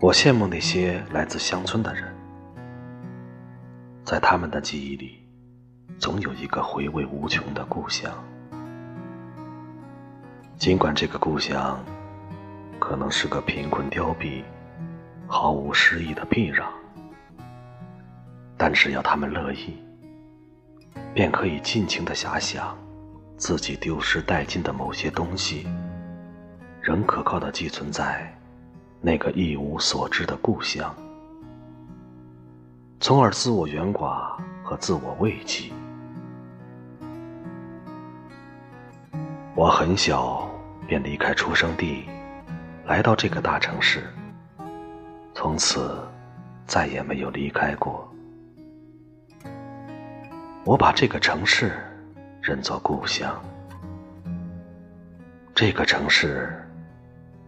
我羡慕那些来自乡村的人，在他们的记忆里，总有一个回味无穷的故乡。尽管这个故乡可能是个贫困凋敝、毫无诗意的僻壤，但只要他们乐意，便可以尽情的遐想自己丢失殆尽的某些东西，仍可靠的寄存在。那个一无所知的故乡，从而自我圆寡和自我慰藉。我很小便离开出生地，来到这个大城市，从此再也没有离开过。我把这个城市认作故乡，这个城市。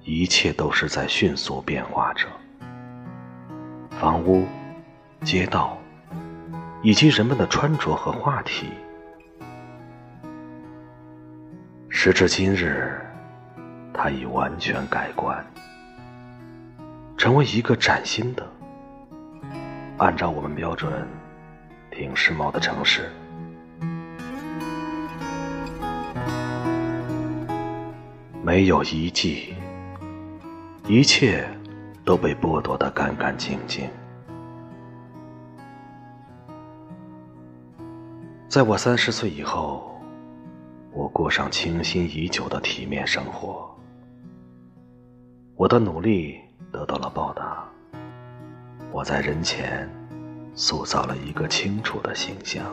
一切都是在迅速变化着，房屋、街道，以及人们的穿着和话题。时至今日，它已完全改观，成为一个崭新的、按照我们标准挺时髦的城市。没有遗迹。一切都被剥夺得干干净净。在我三十岁以后，我过上清心已久的体面生活。我的努力得到了报答，我在人前塑造了一个清楚的形象。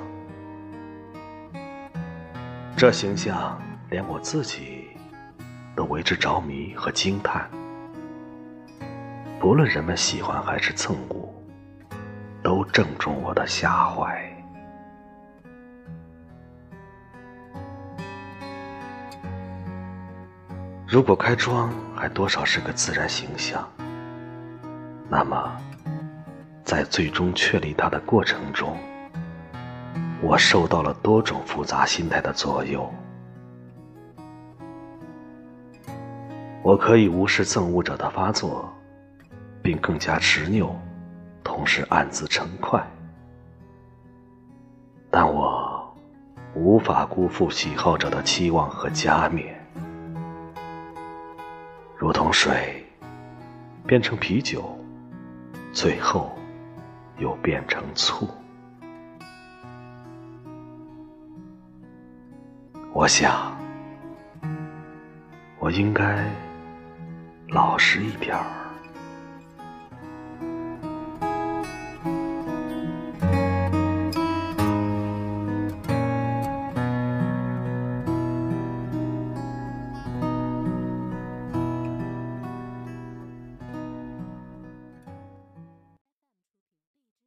这形象连我自己都为之着迷和惊叹。不论人们喜欢还是憎恶，都正中我的下怀。如果开窗还多少是个自然形象，那么，在最终确立它的过程中，我受到了多种复杂心态的左右。我可以无视憎恶者的发作。并更加执拗，同时暗自称快。但我无法辜负喜好者的期望和加冕。如同水变成啤酒，最后又变成醋。我想，我应该老实一点儿。